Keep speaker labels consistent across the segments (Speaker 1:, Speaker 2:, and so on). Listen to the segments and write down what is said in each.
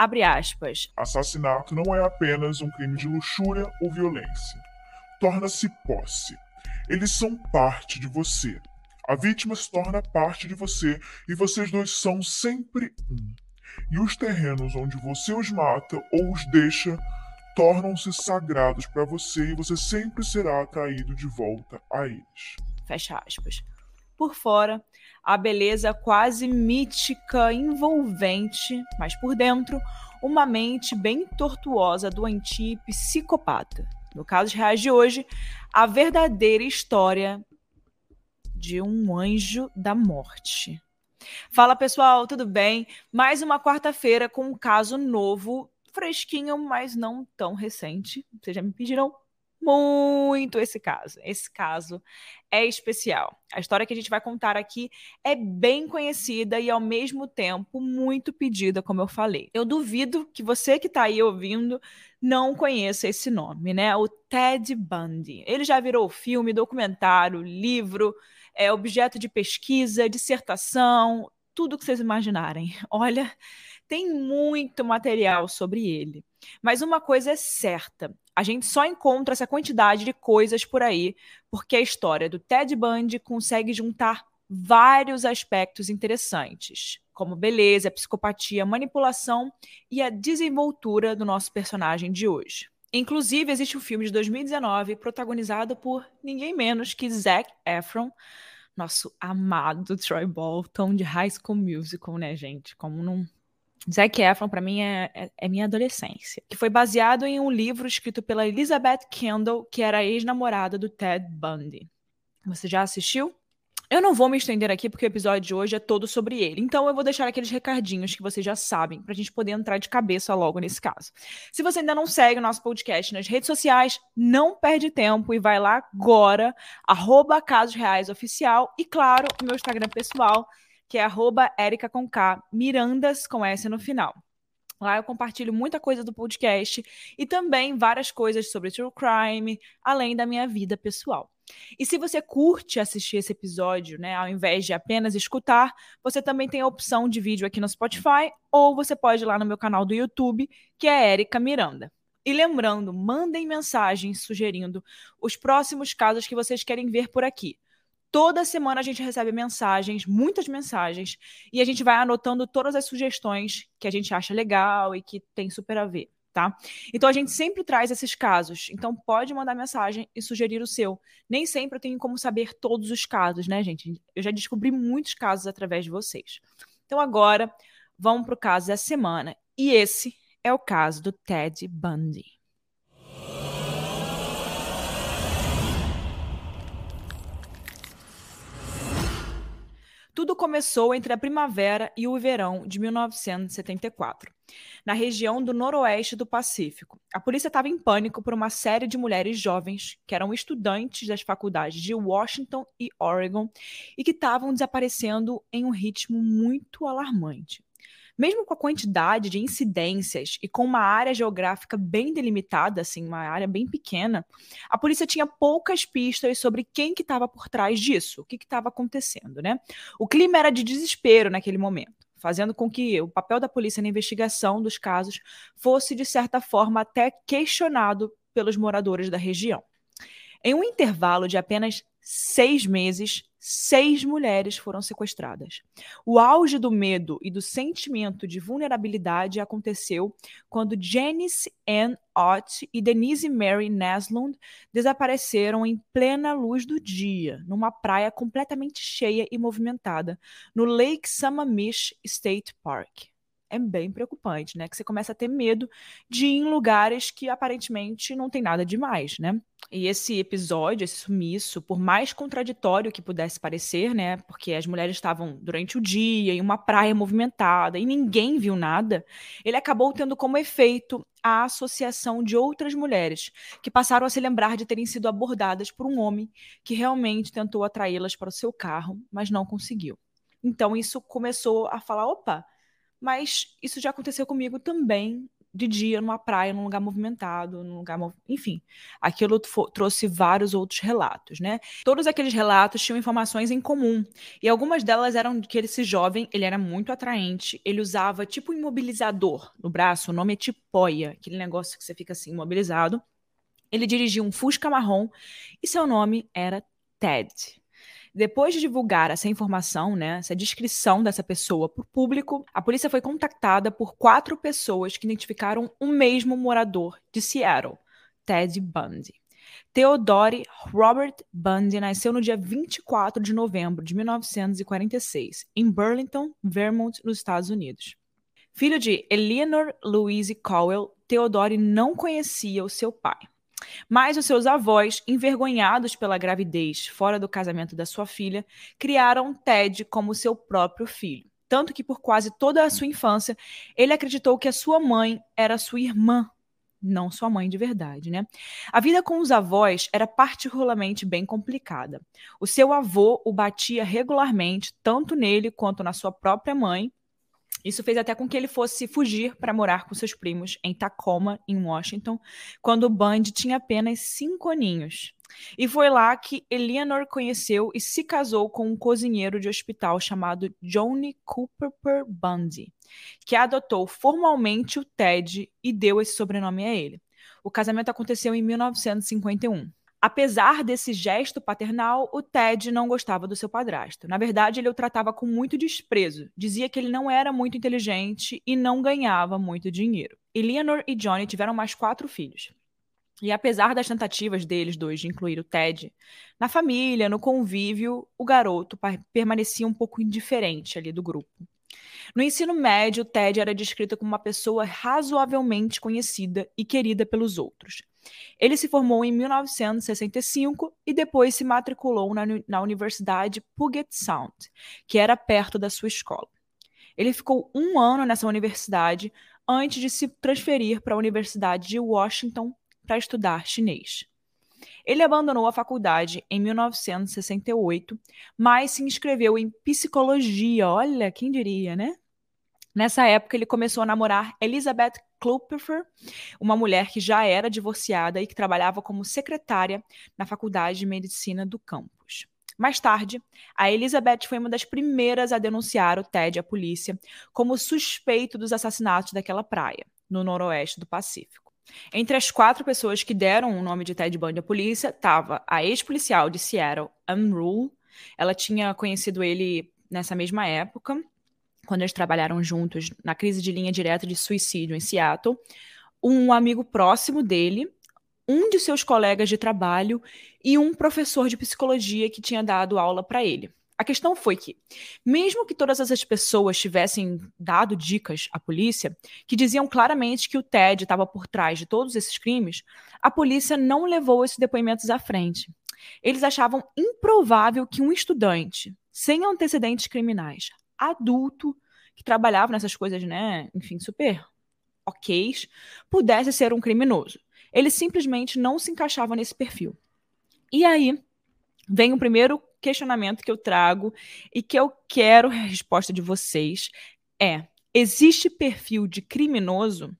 Speaker 1: Abre aspas.
Speaker 2: Assassinato não é apenas um crime de luxúria ou violência. Torna-se posse. Eles são parte de você. A vítima se torna parte de você e vocês dois são sempre um. E os terrenos onde você os mata ou os deixa tornam-se sagrados para você e você sempre será atraído de volta a eles.
Speaker 1: Fecha aspas. Por fora, a beleza quase mítica, envolvente, mas por dentro, uma mente bem tortuosa, doentia e psicopata. No caso reais de hoje, a verdadeira história de um anjo da morte. Fala pessoal, tudo bem? Mais uma quarta-feira com um caso novo fresquinho, mas não tão recente. Vocês já me pediram muito esse caso. Esse caso é especial. A história que a gente vai contar aqui é bem conhecida e, ao mesmo tempo, muito pedida, como eu falei. Eu duvido que você que está aí ouvindo não conheça esse nome, né? O Ted Bundy. Ele já virou filme, documentário, livro, é objeto de pesquisa, dissertação, tudo que vocês imaginarem. Olha, tem muito material sobre ele. Mas uma coisa é certa: a gente só encontra essa quantidade de coisas por aí porque a história do Ted Bundy consegue juntar vários aspectos interessantes, como beleza, psicopatia, manipulação e a desenvoltura do nosso personagem de hoje. Inclusive, existe um filme de 2019 protagonizado por ninguém menos que Zac Efron, nosso amado Troy Bolton de High School Musical, né, gente? Como não Zac Efron, para mim, é, é, é, minha adolescência. Que foi baseado em um livro escrito pela Elizabeth Kendall, que era ex-namorada do Ted Bundy. Você já assistiu? Eu não vou me estender aqui porque o episódio de hoje é todo sobre ele. Então eu vou deixar aqueles recadinhos que vocês já sabem, pra gente poder entrar de cabeça logo nesse caso. Se você ainda não segue o nosso podcast nas redes sociais, não perde tempo e vai lá agora, arroba Casos Reais Oficial e, claro, o meu Instagram pessoal, que é arroba Erica com K, Mirandas com S no final. Lá eu compartilho muita coisa do podcast e também várias coisas sobre true crime, além da minha vida pessoal. E se você curte assistir esse episódio, né, ao invés de apenas escutar, você também tem a opção de vídeo aqui no Spotify ou você pode ir lá no meu canal do YouTube, que é Erica Miranda. E lembrando, mandem mensagens sugerindo os próximos casos que vocês querem ver por aqui. Toda semana a gente recebe mensagens, muitas mensagens, e a gente vai anotando todas as sugestões que a gente acha legal e que tem super a ver, tá? Então a gente sempre traz esses casos. Então pode mandar mensagem e sugerir o seu. Nem sempre eu tenho como saber todos os casos, né, gente? Eu já descobri muitos casos através de vocês. Então agora vamos para o caso da semana. E esse é o caso do Ted Bundy. Tudo começou entre a primavera e o verão de 1974, na região do noroeste do Pacífico. A polícia estava em pânico por uma série de mulheres jovens que eram estudantes das faculdades de Washington e Oregon e que estavam desaparecendo em um ritmo muito alarmante. Mesmo com a quantidade de incidências e com uma área geográfica bem delimitada, assim, uma área bem pequena, a polícia tinha poucas pistas sobre quem que estava por trás disso, o que estava acontecendo, né? O clima era de desespero naquele momento fazendo com que o papel da polícia na investigação dos casos fosse, de certa forma, até questionado pelos moradores da região. Em um intervalo de apenas seis meses, seis mulheres foram sequestradas. O auge do medo e do sentimento de vulnerabilidade aconteceu quando Janice Ann Ott e Denise Mary Naslund desapareceram em plena luz do dia, numa praia completamente cheia e movimentada, no Lake Sammamish State Park é bem preocupante, né? Que você começa a ter medo de ir em lugares que aparentemente não tem nada demais, né? E esse episódio, esse sumiço, por mais contraditório que pudesse parecer, né? Porque as mulheres estavam durante o dia em uma praia movimentada e ninguém viu nada, ele acabou tendo como efeito a associação de outras mulheres que passaram a se lembrar de terem sido abordadas por um homem que realmente tentou atraí-las para o seu carro, mas não conseguiu. Então isso começou a falar: opa, mas isso já aconteceu comigo também de dia numa praia, num lugar movimentado, num lugar, enfim, aquilo trouxe vários outros relatos, né? Todos aqueles relatos tinham informações em comum e algumas delas eram que esse jovem ele era muito atraente, ele usava tipo imobilizador no braço, o nome é tipóia, aquele negócio que você fica assim imobilizado. Ele dirigia um Fusca marrom e seu nome era Ted. Depois de divulgar essa informação, né, essa descrição dessa pessoa para o público, a polícia foi contactada por quatro pessoas que identificaram o mesmo morador de Seattle, Ted Bundy. Theodore Robert Bundy nasceu no dia 24 de novembro de 1946, em Burlington, Vermont, nos Estados Unidos. Filho de Eleanor Louise Cowell, Theodore não conhecia o seu pai. Mas os seus avós, envergonhados pela gravidez fora do casamento da sua filha, criaram Ted como seu próprio filho. Tanto que por quase toda a sua infância, ele acreditou que a sua mãe era sua irmã, não sua mãe de verdade, né? A vida com os avós era particularmente bem complicada. O seu avô o batia regularmente, tanto nele quanto na sua própria mãe, isso fez até com que ele fosse fugir para morar com seus primos em Tacoma, em Washington, quando Band tinha apenas cinco aninhos. E foi lá que Eleanor conheceu e se casou com um cozinheiro de hospital chamado Johnny Cooper Bundy, que adotou formalmente o Ted e deu esse sobrenome a ele. O casamento aconteceu em 1951. Apesar desse gesto paternal, o Ted não gostava do seu padrasto. Na verdade, ele o tratava com muito desprezo. Dizia que ele não era muito inteligente e não ganhava muito dinheiro. Eleanor e Johnny tiveram mais quatro filhos. E apesar das tentativas deles dois de incluir o Ted na família, no convívio, o garoto permanecia um pouco indiferente ali do grupo. No ensino médio, Ted era descrito como uma pessoa razoavelmente conhecida e querida pelos outros. Ele se formou em 1965 e depois se matriculou na, na Universidade Puget Sound, que era perto da sua escola. Ele ficou um ano nessa universidade antes de se transferir para a Universidade de Washington para estudar chinês. Ele abandonou a faculdade em 1968, mas se inscreveu em psicologia. Olha, quem diria, né? Nessa época, ele começou a namorar Elizabeth Klopfer, uma mulher que já era divorciada e que trabalhava como secretária na Faculdade de Medicina do campus. Mais tarde, a Elizabeth foi uma das primeiras a denunciar o Ted à polícia como suspeito dos assassinatos daquela praia, no noroeste do Pacífico. Entre as quatro pessoas que deram o nome de Ted Bundy à polícia estava a ex-policial de Seattle, Anne Rule. Ela tinha conhecido ele nessa mesma época quando eles trabalharam juntos na crise de linha direta de suicídio em Seattle, um amigo próximo dele, um de seus colegas de trabalho e um professor de psicologia que tinha dado aula para ele. A questão foi que, mesmo que todas essas pessoas tivessem dado dicas à polícia, que diziam claramente que o Ted estava por trás de todos esses crimes, a polícia não levou esses depoimentos à frente. Eles achavam improvável que um estudante, sem antecedentes criminais, adulto que trabalhava nessas coisas, né, enfim, super ok, pudesse ser um criminoso. Ele simplesmente não se encaixava nesse perfil. E aí vem o primeiro questionamento que eu trago e que eu quero a resposta de vocês é: existe perfil de criminoso?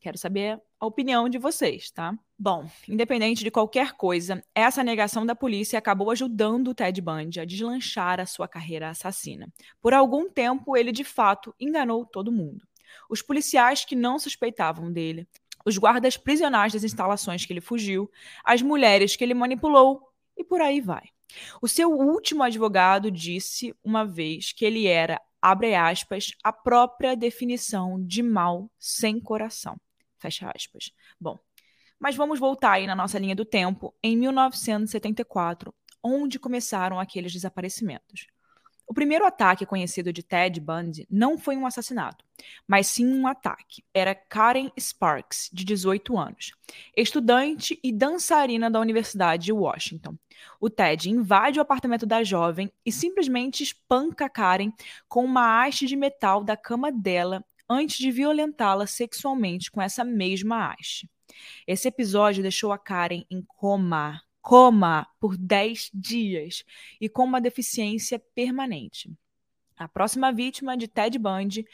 Speaker 1: Quero saber a opinião de vocês, tá? Bom, independente de qualquer coisa, essa negação da polícia acabou ajudando o Ted Bundy a deslanchar a sua carreira assassina. Por algum tempo, ele de fato enganou todo mundo. Os policiais que não suspeitavam dele, os guardas prisionais das instalações que ele fugiu, as mulheres que ele manipulou e por aí vai. O seu último advogado disse uma vez que ele era, abre aspas, a própria definição de mal sem coração. Fecha aspas. Bom, mas vamos voltar aí na nossa linha do tempo, em 1974, onde começaram aqueles desaparecimentos. O primeiro ataque conhecido de Ted Bundy não foi um assassinato, mas sim um ataque. Era Karen Sparks, de 18 anos, estudante e dançarina da Universidade de Washington. O Ted invade o apartamento da jovem e simplesmente espanca Karen com uma haste de metal da cama dela antes de violentá-la sexualmente com essa mesma haste. Esse episódio deixou a Karen em coma, coma por 10 dias e com uma deficiência permanente. A próxima vítima de Ted Bundy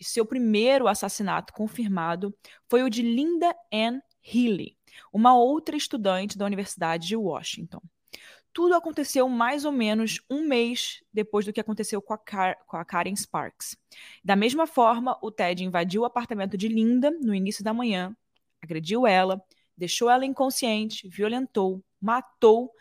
Speaker 1: seu primeiro assassinato confirmado foi o de Linda Ann Healy, uma outra estudante da Universidade de Washington. Tudo aconteceu mais ou menos um mês depois do que aconteceu com a, Car com a Karen Sparks. Da mesma forma, o Ted invadiu o apartamento de Linda no início da manhã, agrediu ela, deixou ela inconsciente, violentou, matou,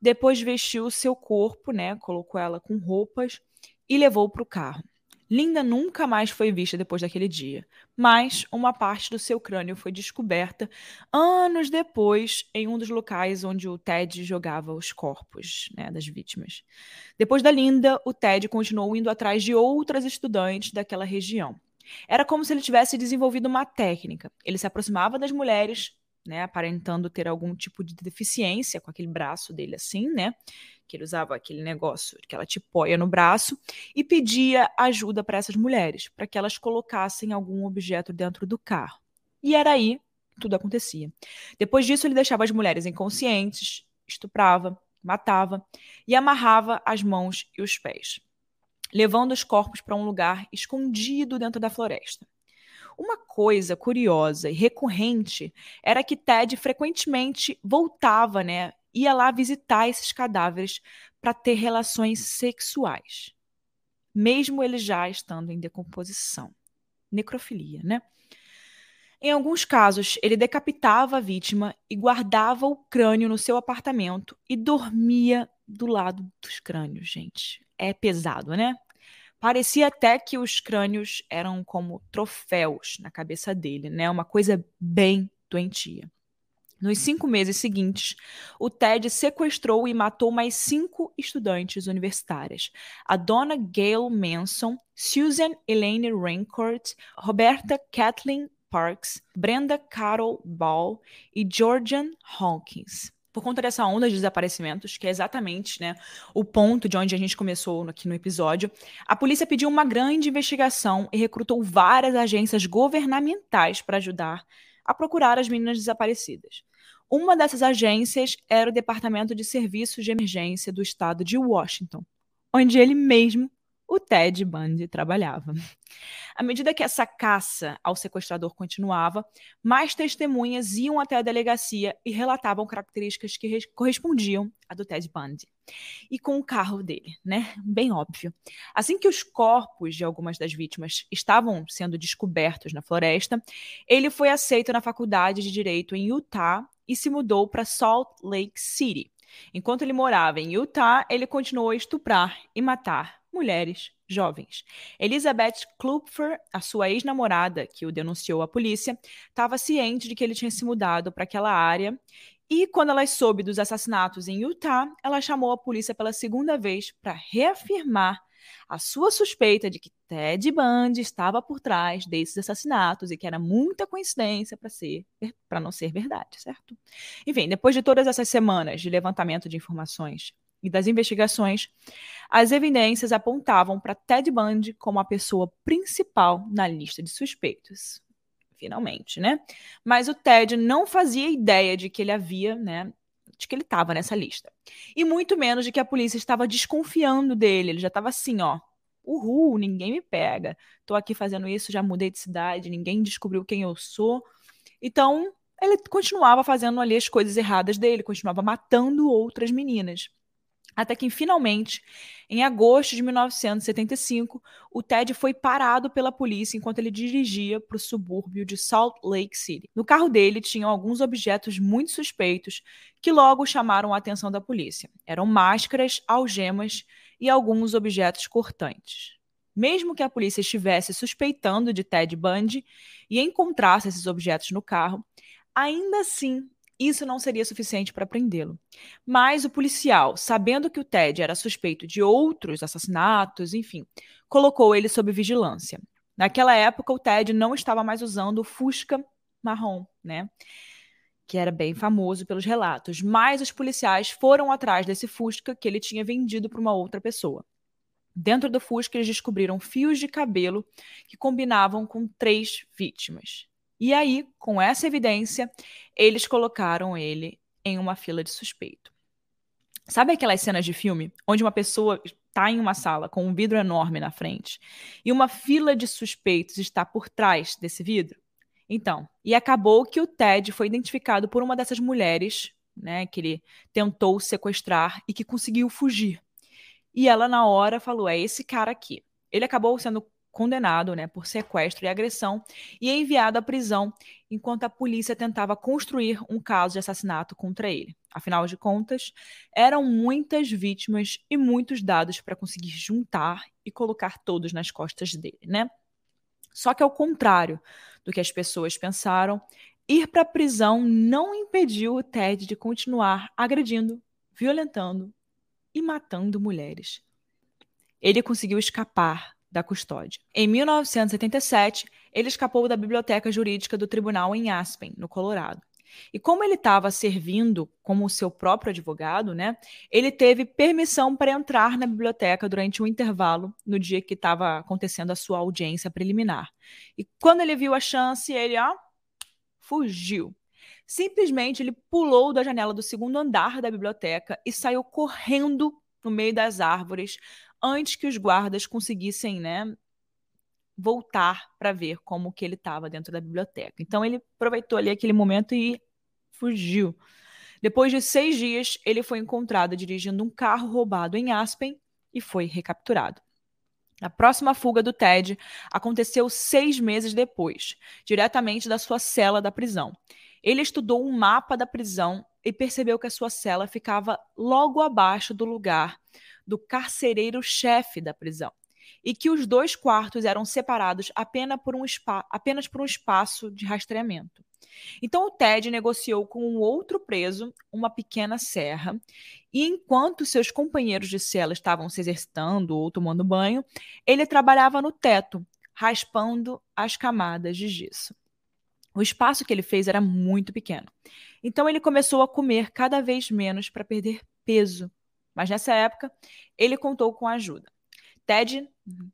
Speaker 1: depois vestiu seu corpo, né, colocou ela com roupas e levou para o carro. Linda nunca mais foi vista depois daquele dia, mas uma parte do seu crânio foi descoberta anos depois em um dos locais onde o Ted jogava os corpos né, das vítimas. Depois da Linda, o Ted continuou indo atrás de outras estudantes daquela região. Era como se ele tivesse desenvolvido uma técnica. Ele se aproximava das mulheres, né, aparentando ter algum tipo de deficiência com aquele braço dele assim, né? Que ele usava aquele negócio, aquela tipóia no braço, e pedia ajuda para essas mulheres, para que elas colocassem algum objeto dentro do carro. E era aí que tudo acontecia. Depois disso, ele deixava as mulheres inconscientes, estuprava, matava e amarrava as mãos e os pés, levando os corpos para um lugar escondido dentro da floresta. Uma coisa curiosa e recorrente era que Ted frequentemente voltava, né? Ia lá visitar esses cadáveres para ter relações sexuais, mesmo ele já estando em decomposição. Necrofilia, né? Em alguns casos, ele decapitava a vítima e guardava o crânio no seu apartamento e dormia do lado dos crânios, gente. É pesado, né? Parecia até que os crânios eram como troféus na cabeça dele, né? Uma coisa bem doentia. Nos cinco meses seguintes, o Ted sequestrou e matou mais cinco estudantes universitárias: a Donna Gail Manson, Susan Elaine Rancourt, Roberta Kathleen Parks, Brenda Carol Ball e Georgian Hawkins por conta dessa onda de desaparecimentos, que é exatamente né, o ponto de onde a gente começou aqui no episódio, a polícia pediu uma grande investigação e recrutou várias agências governamentais para ajudar a procurar as meninas desaparecidas. Uma dessas agências era o Departamento de Serviços de Emergência do estado de Washington, onde ele mesmo o Ted Bundy trabalhava. À medida que essa caça ao sequestrador continuava, mais testemunhas iam até a delegacia e relatavam características que correspondiam à do Ted Bundy. E com o carro dele, né? Bem óbvio. Assim que os corpos de algumas das vítimas estavam sendo descobertos na floresta, ele foi aceito na faculdade de direito em Utah e se mudou para Salt Lake City. Enquanto ele morava em Utah, ele continuou a estuprar e matar mulheres jovens. Elizabeth Klupfer, a sua ex-namorada, que o denunciou à polícia, estava ciente de que ele tinha se mudado para aquela área e quando ela soube dos assassinatos em Utah, ela chamou a polícia pela segunda vez para reafirmar a sua suspeita de que Ted Bundy estava por trás desses assassinatos e que era muita coincidência para ser para não ser verdade, certo? Enfim, depois de todas essas semanas de levantamento de informações e das investigações, as evidências apontavam para Ted Bundy como a pessoa principal na lista de suspeitos. Finalmente, né? Mas o Ted não fazia ideia de que ele havia, né, de que ele estava nessa lista. E muito menos de que a polícia estava desconfiando dele. Ele já estava assim, ó, uhul, ninguém me pega. Tô aqui fazendo isso, já mudei de cidade, ninguém descobriu quem eu sou. Então, ele continuava fazendo ali as coisas erradas dele, continuava matando outras meninas. Até que, finalmente, em agosto de 1975, o Ted foi parado pela polícia enquanto ele dirigia para o subúrbio de Salt Lake City. No carro dele tinham alguns objetos muito suspeitos que logo chamaram a atenção da polícia. Eram máscaras, algemas e alguns objetos cortantes. Mesmo que a polícia estivesse suspeitando de Ted Bundy e encontrasse esses objetos no carro, ainda assim isso não seria suficiente para prendê-lo. Mas o policial, sabendo que o Ted era suspeito de outros assassinatos, enfim, colocou ele sob vigilância. Naquela época, o Ted não estava mais usando o Fusca marrom, né? Que era bem famoso pelos relatos. Mas os policiais foram atrás desse Fusca que ele tinha vendido para uma outra pessoa. Dentro do Fusca, eles descobriram fios de cabelo que combinavam com três vítimas. E aí, com essa evidência, eles colocaram ele em uma fila de suspeito. Sabe aquelas cenas de filme onde uma pessoa está em uma sala com um vidro enorme na frente e uma fila de suspeitos está por trás desse vidro? Então, e acabou que o Ted foi identificado por uma dessas mulheres, né, que ele tentou sequestrar e que conseguiu fugir. E ela na hora falou: "É esse cara aqui". Ele acabou sendo condenado né, por sequestro e agressão e enviado à prisão enquanto a polícia tentava construir um caso de assassinato contra ele. Afinal de contas, eram muitas vítimas e muitos dados para conseguir juntar e colocar todos nas costas dele, né? Só que ao contrário do que as pessoas pensaram, ir para a prisão não impediu o Ted de continuar agredindo, violentando e matando mulheres. Ele conseguiu escapar da custódia. Em 1977, ele escapou da biblioteca jurídica do tribunal em Aspen, no Colorado. E como ele estava servindo como seu próprio advogado, né, ele teve permissão para entrar na biblioteca durante um intervalo no dia que estava acontecendo a sua audiência preliminar. E quando ele viu a chance, ele ó, fugiu. Simplesmente ele pulou da janela do segundo andar da biblioteca e saiu correndo no meio das árvores antes que os guardas conseguissem, né, voltar para ver como que ele estava dentro da biblioteca. Então ele aproveitou ali aquele momento e fugiu. Depois de seis dias, ele foi encontrado dirigindo um carro roubado em Aspen e foi recapturado. A próxima fuga do Ted aconteceu seis meses depois, diretamente da sua cela da prisão. Ele estudou um mapa da prisão e percebeu que a sua cela ficava logo abaixo do lugar do carcereiro-chefe da prisão e que os dois quartos eram separados apenas por um, apenas por um espaço de rastreamento. Então o Ted negociou com um outro preso uma pequena serra, e enquanto seus companheiros de cela estavam se exercitando ou tomando banho, ele trabalhava no teto, raspando as camadas de gesso. O espaço que ele fez era muito pequeno. Então ele começou a comer cada vez menos para perder peso mas nessa época, ele contou com ajuda. Ted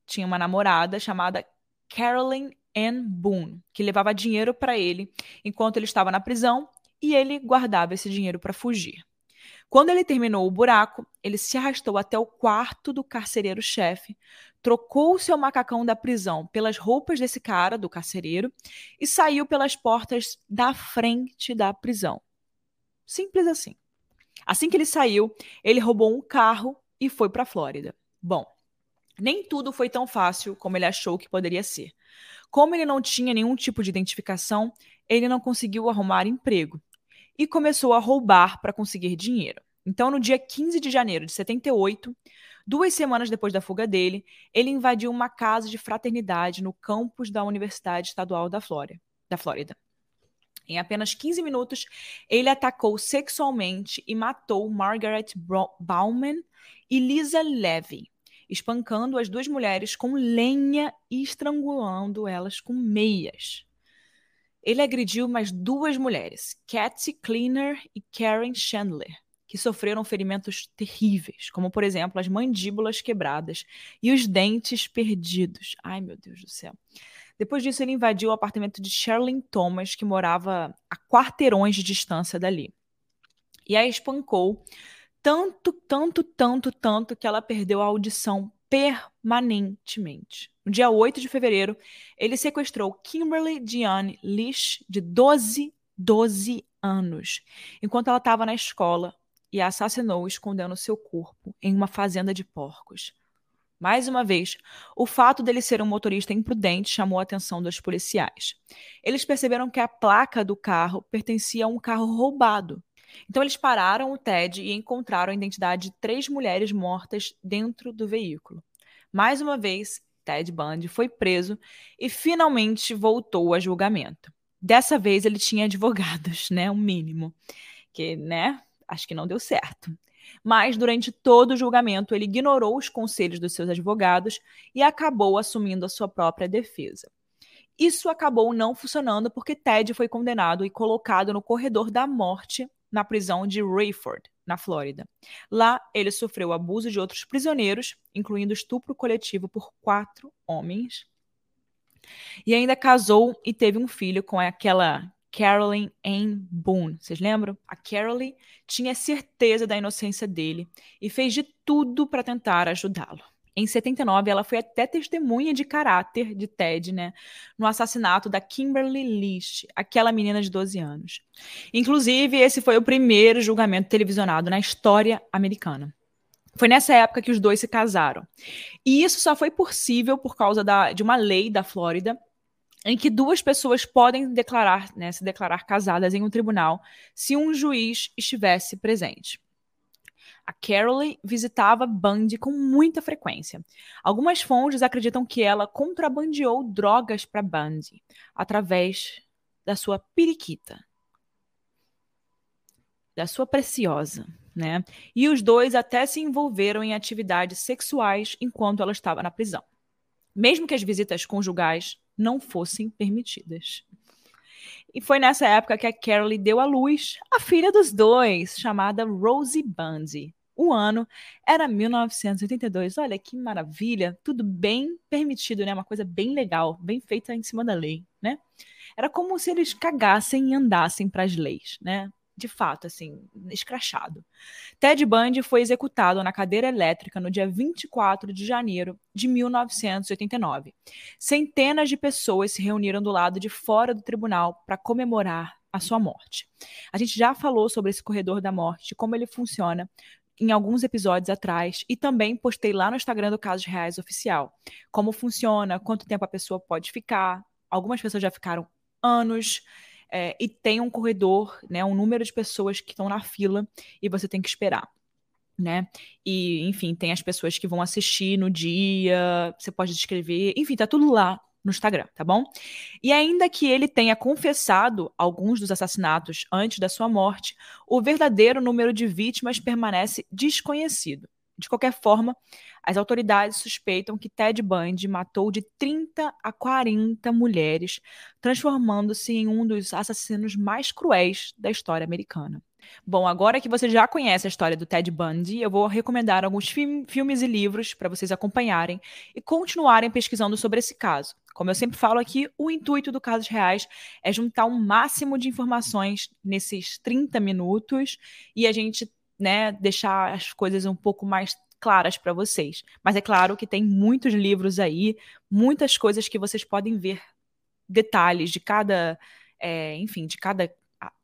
Speaker 1: tinha uma namorada chamada Carolyn Ann Boone, que levava dinheiro para ele enquanto ele estava na prisão e ele guardava esse dinheiro para fugir. Quando ele terminou o buraco, ele se arrastou até o quarto do carcereiro-chefe, trocou o seu macacão da prisão pelas roupas desse cara, do carcereiro, e saiu pelas portas da frente da prisão. Simples assim. Assim que ele saiu, ele roubou um carro e foi para a Flórida. Bom, nem tudo foi tão fácil como ele achou que poderia ser. Como ele não tinha nenhum tipo de identificação, ele não conseguiu arrumar emprego e começou a roubar para conseguir dinheiro. Então, no dia 15 de janeiro de 78, duas semanas depois da fuga dele, ele invadiu uma casa de fraternidade no campus da Universidade Estadual da Flórida. Da Flórida. Em apenas 15 minutos, ele atacou sexualmente e matou Margaret Bauman e Lisa Levy, espancando as duas mulheres com lenha e estrangulando elas com meias. Ele agrediu mais duas mulheres, Katsy Cleaner e Karen Chandler, que sofreram ferimentos terríveis, como por exemplo as mandíbulas quebradas e os dentes perdidos. Ai, meu Deus do céu. Depois disso, ele invadiu o apartamento de Sherlyn Thomas, que morava a quarteirões de distância dali. E a espancou tanto, tanto, tanto, tanto que ela perdeu a audição permanentemente. No dia 8 de fevereiro, ele sequestrou Kimberly Diane Lish, de 12, 12 anos, enquanto ela estava na escola e a assassinou escondendo seu corpo em uma fazenda de porcos. Mais uma vez, o fato dele ser um motorista imprudente chamou a atenção dos policiais. Eles perceberam que a placa do carro pertencia a um carro roubado. Então, eles pararam o Ted e encontraram a identidade de três mulheres mortas dentro do veículo. Mais uma vez, Ted Bundy foi preso e finalmente voltou a julgamento. Dessa vez, ele tinha advogados, né? O mínimo. Que, né? Acho que não deu certo mas durante todo o julgamento ele ignorou os conselhos dos seus advogados e acabou assumindo a sua própria defesa. Isso acabou não funcionando porque Ted foi condenado e colocado no corredor da morte na prisão de Rayford, na Flórida. Lá, ele sofreu abuso de outros prisioneiros, incluindo estupro coletivo por quatro homens. E ainda casou e teve um filho com aquela Carolyn Ann Boone. Vocês lembram? A Carolyn tinha certeza da inocência dele e fez de tudo para tentar ajudá-lo. Em 79, ela foi até testemunha de caráter de Ted, né, no assassinato da Kimberly Lish, aquela menina de 12 anos. Inclusive, esse foi o primeiro julgamento televisionado na história americana. Foi nessa época que os dois se casaram. E isso só foi possível por causa da, de uma lei da Flórida em que duas pessoas podem declarar, né, se declarar casadas em um tribunal se um juiz estivesse presente. A Carolee visitava Bundy com muita frequência. Algumas fontes acreditam que ela contrabandeou drogas para Bundy através da sua periquita, da sua preciosa, né? E os dois até se envolveram em atividades sexuais enquanto ela estava na prisão, mesmo que as visitas conjugais não fossem permitidas. E foi nessa época que a Carole deu à luz a filha dos dois, chamada Rosie Bundy. O ano era 1982. Olha que maravilha, tudo bem permitido, né? Uma coisa bem legal, bem feita em cima da lei, né? Era como se eles cagassem e andassem para as leis, né? De fato, assim, escrachado. Ted Bundy foi executado na cadeira elétrica no dia 24 de janeiro de 1989. Centenas de pessoas se reuniram do lado de fora do tribunal para comemorar a sua morte. A gente já falou sobre esse corredor da morte, como ele funciona em alguns episódios atrás e também postei lá no Instagram do Casos Reais Oficial. Como funciona, quanto tempo a pessoa pode ficar. Algumas pessoas já ficaram anos. É, e tem um corredor, né, um número de pessoas que estão na fila e você tem que esperar. Né? E, enfim, tem as pessoas que vão assistir no dia, você pode descrever, enfim, tá tudo lá no Instagram, tá bom? E ainda que ele tenha confessado alguns dos assassinatos antes da sua morte, o verdadeiro número de vítimas permanece desconhecido. De qualquer forma, as autoridades suspeitam que Ted Bundy matou de 30 a 40 mulheres, transformando-se em um dos assassinos mais cruéis da história americana. Bom, agora que você já conhece a história do Ted Bundy, eu vou recomendar alguns filmes e livros para vocês acompanharem e continuarem pesquisando sobre esse caso. Como eu sempre falo aqui, o intuito do Casos Reais é juntar um máximo de informações nesses 30 minutos e a gente né, deixar as coisas um pouco mais claras para vocês. Mas é claro que tem muitos livros aí, muitas coisas que vocês podem ver detalhes de cada, é, enfim, de cada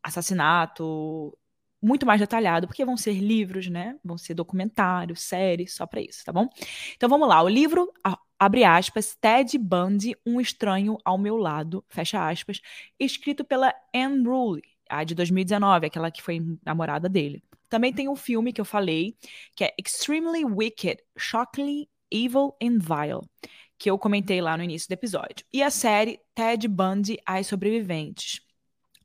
Speaker 1: assassinato, muito mais detalhado, porque vão ser livros, né? Vão ser documentários, séries, só para isso, tá bom? Então vamos lá. O livro, abre aspas, Ted Bundy, Um Estranho ao Meu Lado, fecha aspas, escrito pela Anne Rule, a de 2019, aquela que foi namorada dele. Também tem um filme que eu falei, que é Extremely Wicked, Shockingly Evil and Vile, que eu comentei lá no início do episódio. E a série Ted Bundy, As Sobreviventes.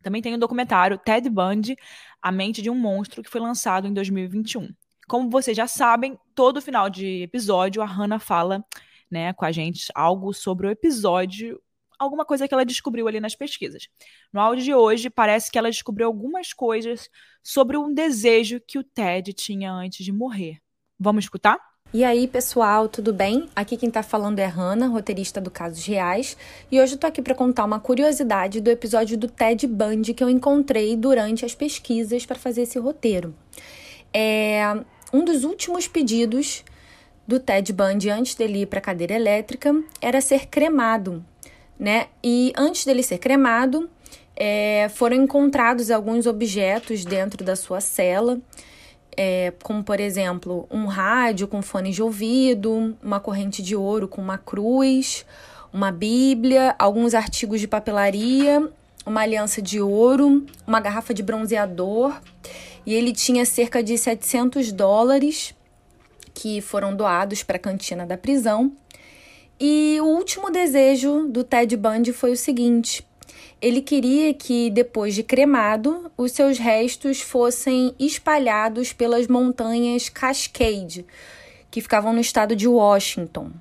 Speaker 1: Também tem o um documentário Ted Bundy, A Mente de um Monstro, que foi lançado em 2021. Como vocês já sabem, todo final de episódio a Hannah fala né, com a gente algo sobre o episódio alguma coisa que ela descobriu ali nas pesquisas. No áudio de hoje, parece que ela descobriu algumas coisas sobre um desejo que o Ted tinha antes de morrer. Vamos escutar?
Speaker 3: E aí, pessoal, tudo bem? Aqui quem tá falando é Hannah, roteirista do Casos Reais, e hoje eu tô aqui para contar uma curiosidade do episódio do Ted Bundy que eu encontrei durante as pesquisas para fazer esse roteiro. É um dos últimos pedidos do Ted Bundy antes dele ir para cadeira elétrica era ser cremado né? E antes dele ser cremado, é, foram encontrados alguns objetos dentro da sua cela, é, como por exemplo um rádio com fone de ouvido, uma corrente de ouro com uma cruz, uma Bíblia, alguns artigos de papelaria, uma aliança de ouro, uma garrafa de bronzeador, e ele tinha cerca de 700 dólares que foram doados para a cantina da prisão. E o último desejo do Ted Bundy foi o seguinte: ele queria que, depois de cremado, os seus restos fossem espalhados pelas montanhas Cascade, que ficavam no estado de Washington.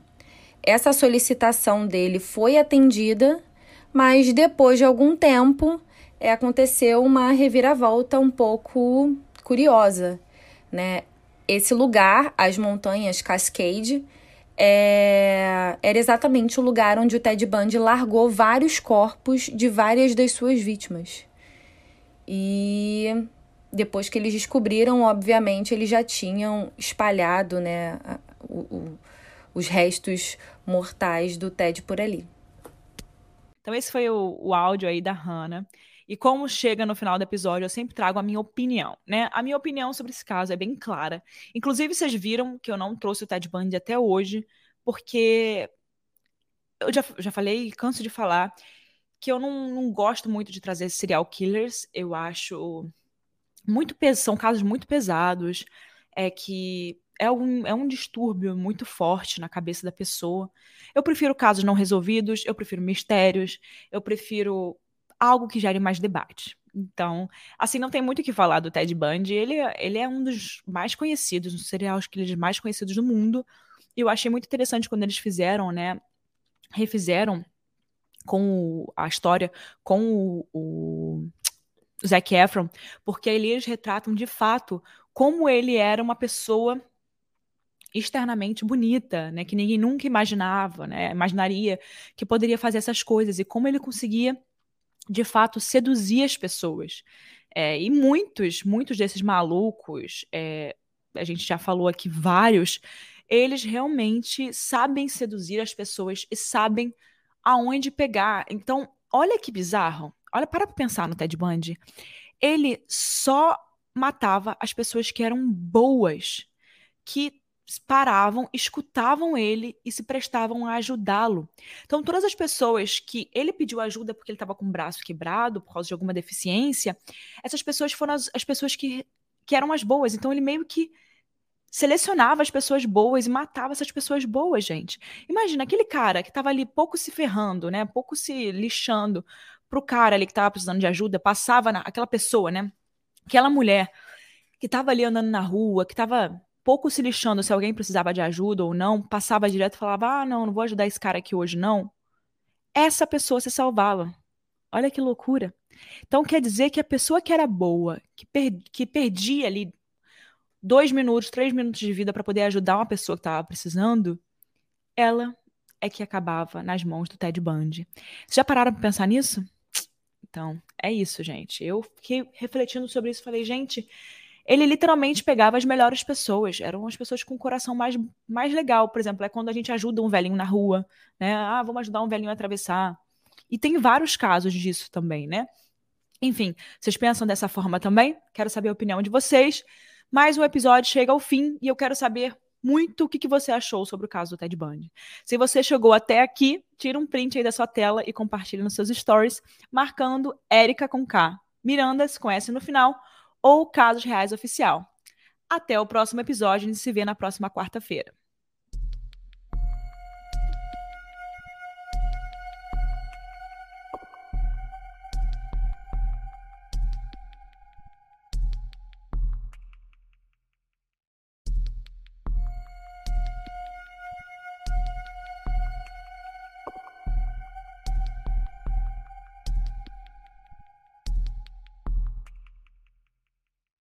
Speaker 3: Essa solicitação dele foi atendida, mas depois de algum tempo é, aconteceu uma reviravolta um pouco curiosa. Né? Esse lugar, as montanhas Cascade, é, era exatamente o lugar onde o Ted Bundy largou vários corpos de várias das suas vítimas. e depois que eles descobriram, obviamente, eles já tinham espalhado né, o, o, os restos mortais do Ted por ali.
Speaker 1: Então, esse foi o, o áudio aí da Hannah. E como chega no final do episódio, eu sempre trago a minha opinião, né? A minha opinião sobre esse caso é bem clara. Inclusive, vocês viram que eu não trouxe o Ted Bundy até hoje, porque eu já, já falei e canso de falar que eu não, não gosto muito de trazer serial killers. Eu acho muito são casos muito pesados, é que é um, é um distúrbio muito forte na cabeça da pessoa. Eu prefiro casos não resolvidos, eu prefiro mistérios, eu prefiro algo que gere mais debate. Então, assim, não tem muito o que falar do Ted Bundy. Ele, ele é um dos mais conhecidos, um serial killers mais conhecidos do mundo. E eu achei muito interessante quando eles fizeram, né? Refizeram com o, a história com o, o Zac Efron, porque eles retratam de fato como ele era uma pessoa externamente bonita, né, que ninguém nunca imaginava, né, imaginaria que poderia fazer essas coisas e como ele conseguia de fato seduzir as pessoas. É, e muitos, muitos desses malucos, é, a gente já falou aqui vários, eles realmente sabem seduzir as pessoas e sabem aonde pegar. Então, olha que bizarro. Olha, para pensar no Ted Bundy. Ele só matava as pessoas que eram boas, que paravam, escutavam ele e se prestavam a ajudá-lo. Então, todas as pessoas que ele pediu ajuda porque ele estava com o braço quebrado, por causa de alguma deficiência, essas pessoas foram as, as pessoas que, que eram as boas. Então, ele meio que selecionava as pessoas boas e matava essas pessoas boas, gente. Imagina aquele cara que estava ali pouco se ferrando, né? Pouco se lixando pro cara ali que estava precisando de ajuda, passava na, aquela pessoa, né? Aquela mulher que estava ali andando na rua, que estava pouco se lixando se alguém precisava de ajuda ou não, passava direto e falava: ah, não, não vou ajudar esse cara aqui hoje, não. Essa pessoa se salvava. Olha que loucura. Então quer dizer que a pessoa que era boa, que, per que perdia ali dois minutos, três minutos de vida para poder ajudar uma pessoa que estava precisando, ela é que acabava nas mãos do Ted Bundy. Vocês já pararam para pensar nisso? Então, é isso, gente. Eu fiquei refletindo sobre isso e falei, gente, ele literalmente pegava as melhores pessoas, eram as pessoas com o coração mais, mais legal, por exemplo, é quando a gente ajuda um velhinho na rua, né? Ah, vamos ajudar um velhinho a atravessar. E tem vários casos disso também, né? Enfim, vocês pensam dessa forma também? Quero saber a opinião de vocês. Mais um episódio chega ao fim e eu quero saber muito o que, que você achou sobre o caso do Ted Bundy. Se você chegou até aqui, tira um print aí da sua tela e compartilha nos seus stories, marcando Érica com K, Mirandas com S no final ou Casos Reais Oficial. Até o próximo episódio, a gente se vê na próxima quarta-feira.